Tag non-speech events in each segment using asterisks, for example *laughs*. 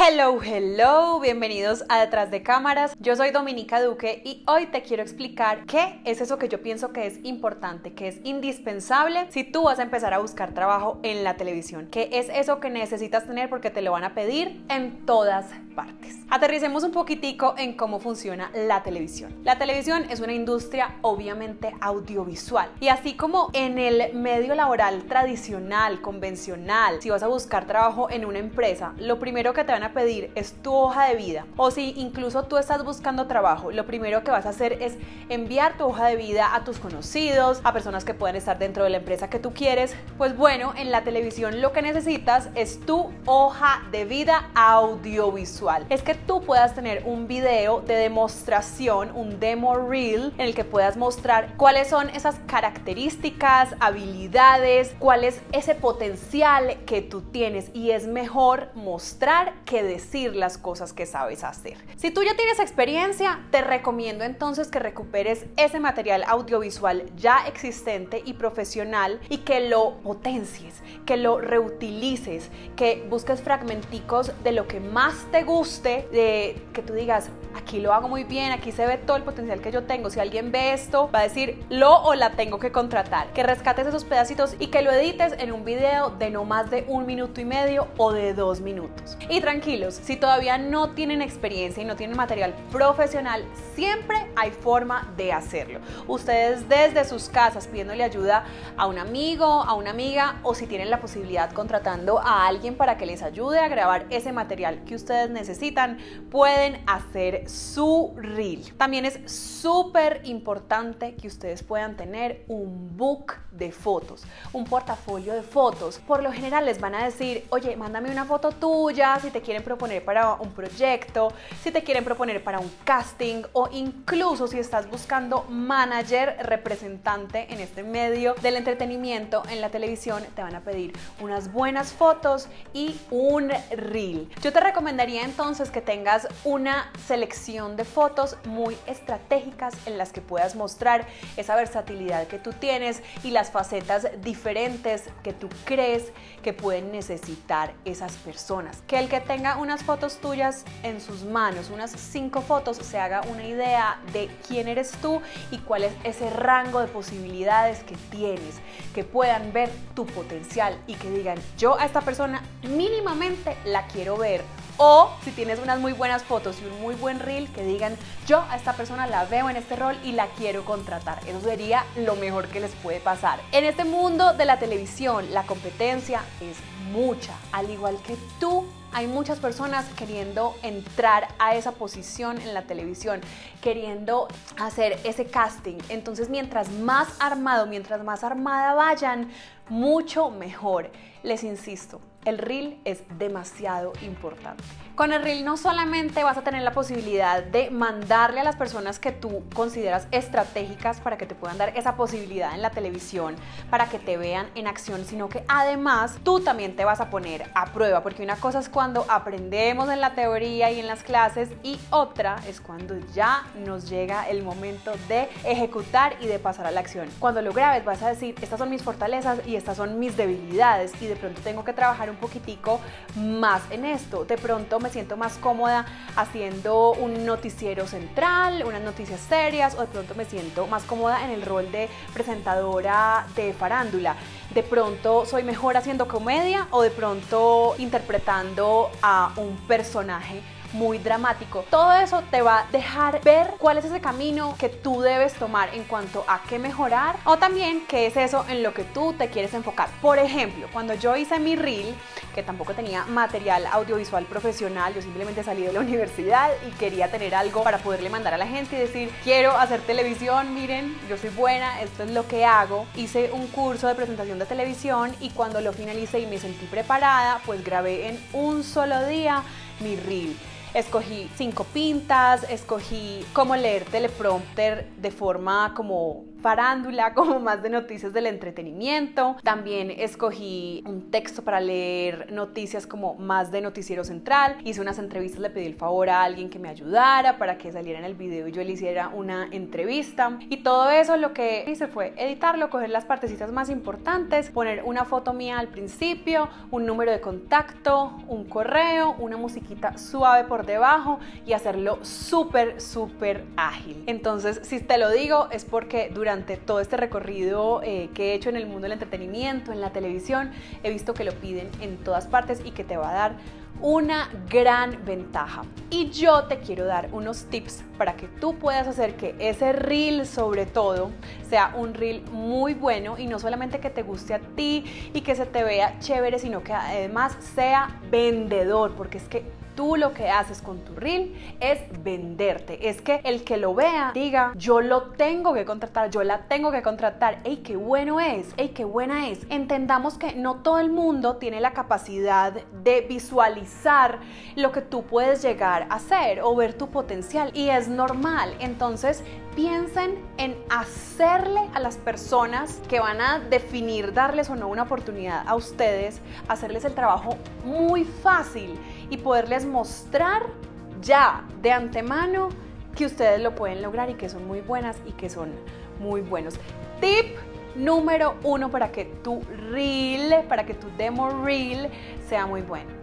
Hello, hello, bienvenidos a Detrás de Cámaras. Yo soy Dominica Duque y hoy te quiero explicar qué es eso que yo pienso que es importante, que es indispensable si tú vas a empezar a buscar trabajo en la televisión. ¿Qué es eso que necesitas tener porque te lo van a pedir en todas partes? Aterricemos un poquitico en cómo funciona la televisión. La televisión es una industria obviamente audiovisual y así como en el medio laboral tradicional, convencional, si vas a buscar trabajo en una empresa, lo primero que te van a pedir es tu hoja de vida o si incluso tú estás buscando trabajo, lo primero que vas a hacer es enviar tu hoja de vida a tus conocidos, a personas que puedan estar dentro de la empresa que tú quieres. Pues bueno, en la televisión lo que necesitas es tu hoja de vida audiovisual. Es que tú puedas tener un video de demostración, un demo reel en el que puedas mostrar cuáles son esas características, habilidades, cuál es ese potencial que tú tienes y es mejor mostrar que decir las cosas que sabes hacer. Si tú ya tienes experiencia, te recomiendo entonces que recuperes ese material audiovisual ya existente y profesional y que lo potencies, que lo reutilices, que busques fragmenticos de lo que más te de que tú digas, aquí lo hago muy bien, aquí se ve todo el potencial que yo tengo. Si alguien ve esto, va a decir, lo o la tengo que contratar. Que rescates esos pedacitos y que lo edites en un video de no más de un minuto y medio o de dos minutos. Y tranquilo, si todavía no tienen experiencia y no tienen material profesional, siempre hay forma de hacerlo. Ustedes desde sus casas pidiéndole ayuda a un amigo, a una amiga o si tienen la posibilidad contratando a alguien para que les ayude a grabar ese material que ustedes necesitan, pueden hacer su reel. También es súper importante que ustedes puedan tener un book de fotos, un portafolio de fotos. Por lo general les van a decir, oye, mándame una foto tuya si te quieren proponer para un proyecto, si te quieren proponer para un casting o incluso si estás buscando manager representante en este medio del entretenimiento en la televisión, te van a pedir unas buenas fotos y un reel. Yo te recomendaría entonces que tengas una selección de fotos muy estratégicas en las que puedas mostrar esa versatilidad que tú tienes y las facetas diferentes que tú crees que pueden necesitar esas personas. Que el que tenga unas fotos tuyas en sus manos, unas cinco fotos, se haga una idea de quién eres tú y cuál es ese rango de posibilidades que tienes, que puedan ver tu potencial y que digan, yo a esta persona mínimamente la quiero ver o si tienes unas muy buenas fotos y un muy buen reel que digan, yo a esta persona la veo en este rol y la quiero contratar. Eso sería lo mejor que les puede pasar. En este mundo de la televisión, la competencia es mucha. Al igual que tú, hay muchas personas queriendo entrar a esa posición en la televisión, queriendo hacer ese casting. Entonces, mientras más armado, mientras más armada vayan, mucho mejor. Les insisto, el reel es demasiado importante. Con el reel no solamente vas a tener la posibilidad de mandarle a las personas que tú consideras estratégicas para que te puedan dar esa posibilidad en la televisión, para que te vean en acción, sino que además tú también te vas a poner a prueba, porque una cosa es cuando aprendemos en la teoría y en las clases y otra es cuando ya nos llega el momento de ejecutar y de pasar a la acción. Cuando lo grabes vas a decir, estas son mis fortalezas y estas son mis debilidades y de pronto tengo que trabajar un poquitico más en esto. De pronto me siento más cómoda haciendo un noticiero central, unas noticias serias o de pronto me siento más cómoda en el rol de presentadora de farándula. De pronto soy mejor haciendo comedia o de pronto interpretando a un personaje muy dramático. Todo eso te va a dejar ver cuál es ese camino que tú debes tomar en cuanto a qué mejorar o también qué es eso en lo que tú te quieres enfocar. Por ejemplo, cuando yo hice mi reel, que tampoco tenía material audiovisual profesional, yo simplemente salí de la *laughs* universidad y quería tener algo para poderle mandar a la gente y decir, quiero hacer televisión, miren, yo soy buena, esto es lo que hago. Hice un curso de presentación de televisión y cuando lo finalicé y me sentí preparada, pues grabé en un solo día mi reel. Escogí cinco pintas, escogí cómo leer teleprompter de forma como farándula, *laughs* como más de noticias del entretenimiento. También escogí un texto para leer noticias como más de noticiero central. Hice unas entrevistas, le pedí el favor a alguien que me ayudara para que saliera en el video y yo le hiciera una entrevista. Y todo eso lo que hice fue editarlo, coger las partecitas más importantes, poner una foto mía al principio, un número de contacto, un correo, una musiquita suave por debajo y hacerlo súper, súper ágil. Entonces, si te lo digo es porque durante todo este recorrido eh, que he hecho en el mundo del entretenimiento, en la televisión, he visto que lo piden en todas partes y que te va a dar una gran ventaja. Y yo te quiero dar unos tips para que tú puedas hacer que ese reel sobre todo sea un reel muy bueno y no solamente que te guste a ti y que se te vea chévere, sino que además sea vendedor, porque es que tú lo que haces con tu reel es venderte. Es que el que lo vea diga, yo lo tengo que contratar, yo la tengo que contratar. ¡Ey, qué bueno es! ¡Ey, qué buena es! Entendamos que no todo el mundo tiene la capacidad de visualizar lo que tú puedes llegar a hacer o ver tu potencial y es normal. Entonces, piensen en hacerle a las personas que van a definir darles o no una oportunidad a ustedes, hacerles el trabajo muy fácil y poderles mostrar ya de antemano que ustedes lo pueden lograr y que son muy buenas y que son muy buenos. Tip número uno para que tu reel, para que tu demo reel sea muy bueno.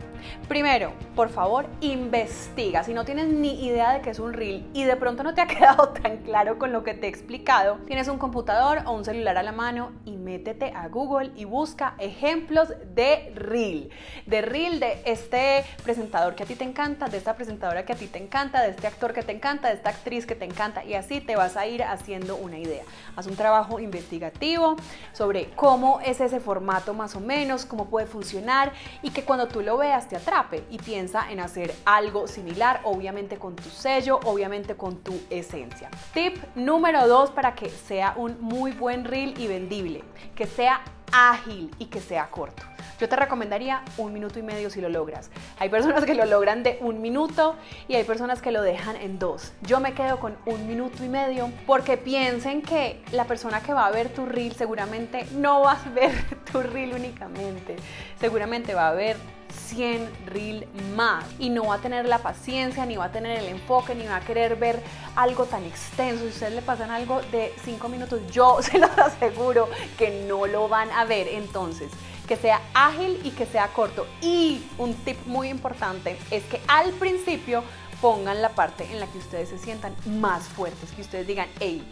Primero, por favor, investiga. Si no tienes ni idea de qué es un reel y de pronto no te ha *laughs* quedado tan claro con lo que te he explicado, tienes un computador o un celular a la mano y métete a Google y busca ejemplos de reel. De reel de este presentador que a ti te encanta, de esta presentadora que a ti te encanta, de este actor que te encanta, de esta actriz que te encanta y así te vas a ir haciendo una idea. Haz un trabajo investigativo sobre cómo es ese formato más o menos, cómo puede funcionar y que cuando tú lo veas te atrape y piensa en hacer algo similar, obviamente con tu sello, obviamente con tu esencia. Tip número dos para que sea un muy buen reel y vendible, que sea ágil y que sea corto. Yo te recomendaría un minuto y medio si lo logras. Hay personas que lo logran de un minuto y hay personas que lo dejan en dos. Yo me quedo con un minuto y medio porque piensen que la persona que va a ver tu reel seguramente no va a *laughs* ver tu reel únicamente. Seguramente va a ver 100 reel más y no va a tener la paciencia, ni va a tener el enfoque, ni va a querer ver algo tan extenso. Si ustedes le pasan algo de 5 minutos, yo *laughs* se los aseguro que no lo van a ver. Entonces, que sea ágil y que sea corto. Y un tip muy importante es que al principio pongan la parte en la que ustedes se sientan más fuertes, que ustedes digan, hey,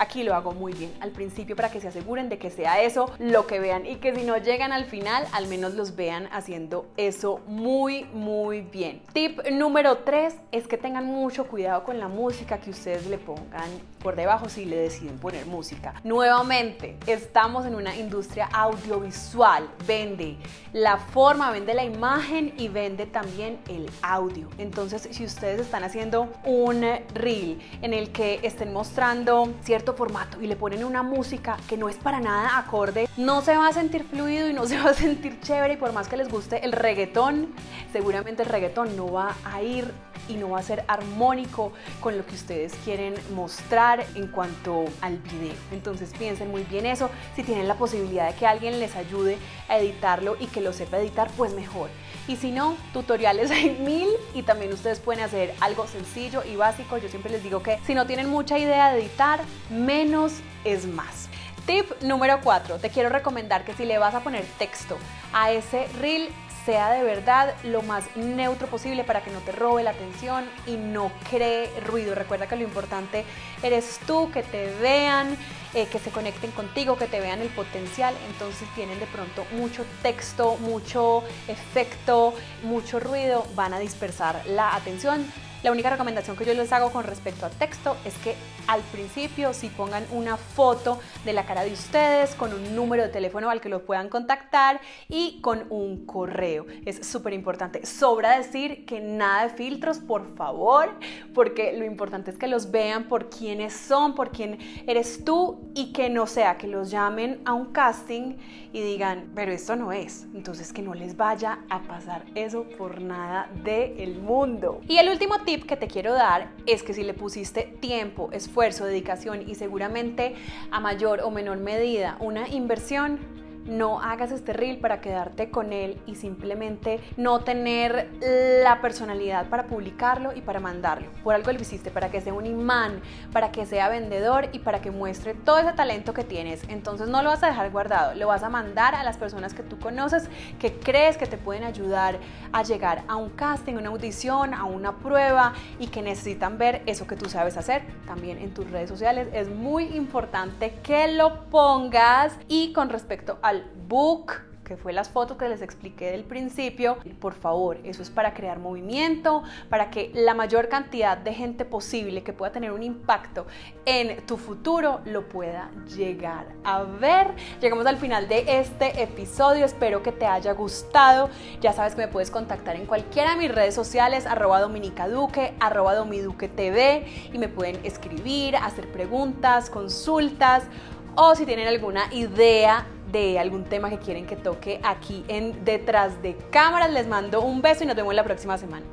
Aquí lo hago muy bien al principio para que se aseguren de que sea eso lo que vean y que si no llegan al final, al menos los vean haciendo eso muy, muy bien. Tip número 3 es que tengan mucho cuidado con la música que ustedes le pongan por debajo si le deciden poner música. Nuevamente, estamos en una industria audiovisual. Vende la forma, vende la imagen y vende también el audio. Entonces, si ustedes están haciendo un reel en el que estén mostrando cierto formato y le ponen una música que no es para nada acorde, no se va a sentir fluido y no *laughs* se va a sentir chévere y por más que les guste el reggaetón, seguramente el reggaetón no va a ir y no va a ser armónico con lo que ustedes quieren mostrar en cuanto al video. Entonces piensen muy bien eso. Si tienen la posibilidad de que alguien les ayude a editarlo y que lo sepa editar, pues mejor. Y si no, tutoriales *laughs* hay mil y también ustedes pueden hacer algo sencillo y básico. Yo siempre les digo que si no tienen mucha idea de editar, menos es más. Tip número 4. Te quiero recomendar que si le vas a poner texto a ese reel, sea de verdad lo más neutro posible para que no te robe la atención y no cree ruido. Recuerda que lo importante eres tú, que te vean, eh, que se conecten contigo, que te vean el potencial. Entonces tienen de pronto mucho texto, mucho efecto, mucho ruido, van a dispersar la atención la única recomendación que yo les hago con respecto a texto es que al principio si pongan una foto de la cara de ustedes con un número de teléfono al que lo puedan contactar y con un correo. Es súper importante. Sobra decir que nada de filtros, por favor, porque lo importante es que los vean por quiénes son, por quién eres tú y que no sea que los llamen a un casting y digan, pero esto no es. Entonces que no les vaya a pasar eso por nada del mundo. Y el último que te quiero dar es que si le pusiste tiempo, esfuerzo, dedicación y seguramente a mayor o menor medida una inversión, no hagas este reel para quedarte con él y simplemente no tener la personalidad para publicarlo y para mandarlo. Por algo lo hiciste, para que sea un imán, para que sea vendedor y para que muestre todo ese talento que tienes. Entonces no lo vas a dejar guardado, lo vas a mandar a las personas que tú conoces, que crees que te pueden ayudar a llegar a un casting, una audición, a una prueba y que necesitan ver eso que tú sabes hacer también en tus redes sociales. Es muy importante que lo pongas y con respecto a book que fue las fotos que les expliqué del principio, por favor, eso es para crear movimiento, para que la mayor cantidad de gente posible que pueda tener un impacto en tu futuro lo pueda llegar a ver. Llegamos al final de este episodio, espero que te haya gustado. Ya sabes que me puedes contactar en cualquiera de mis redes sociales, arroba dominicaduque, arroba domiduque TV, y me pueden escribir, hacer preguntas, consultas, o si tienen alguna idea de algún tema que quieren que toque aquí en Detrás de Cámaras. Les mando un beso y nos vemos la próxima semana.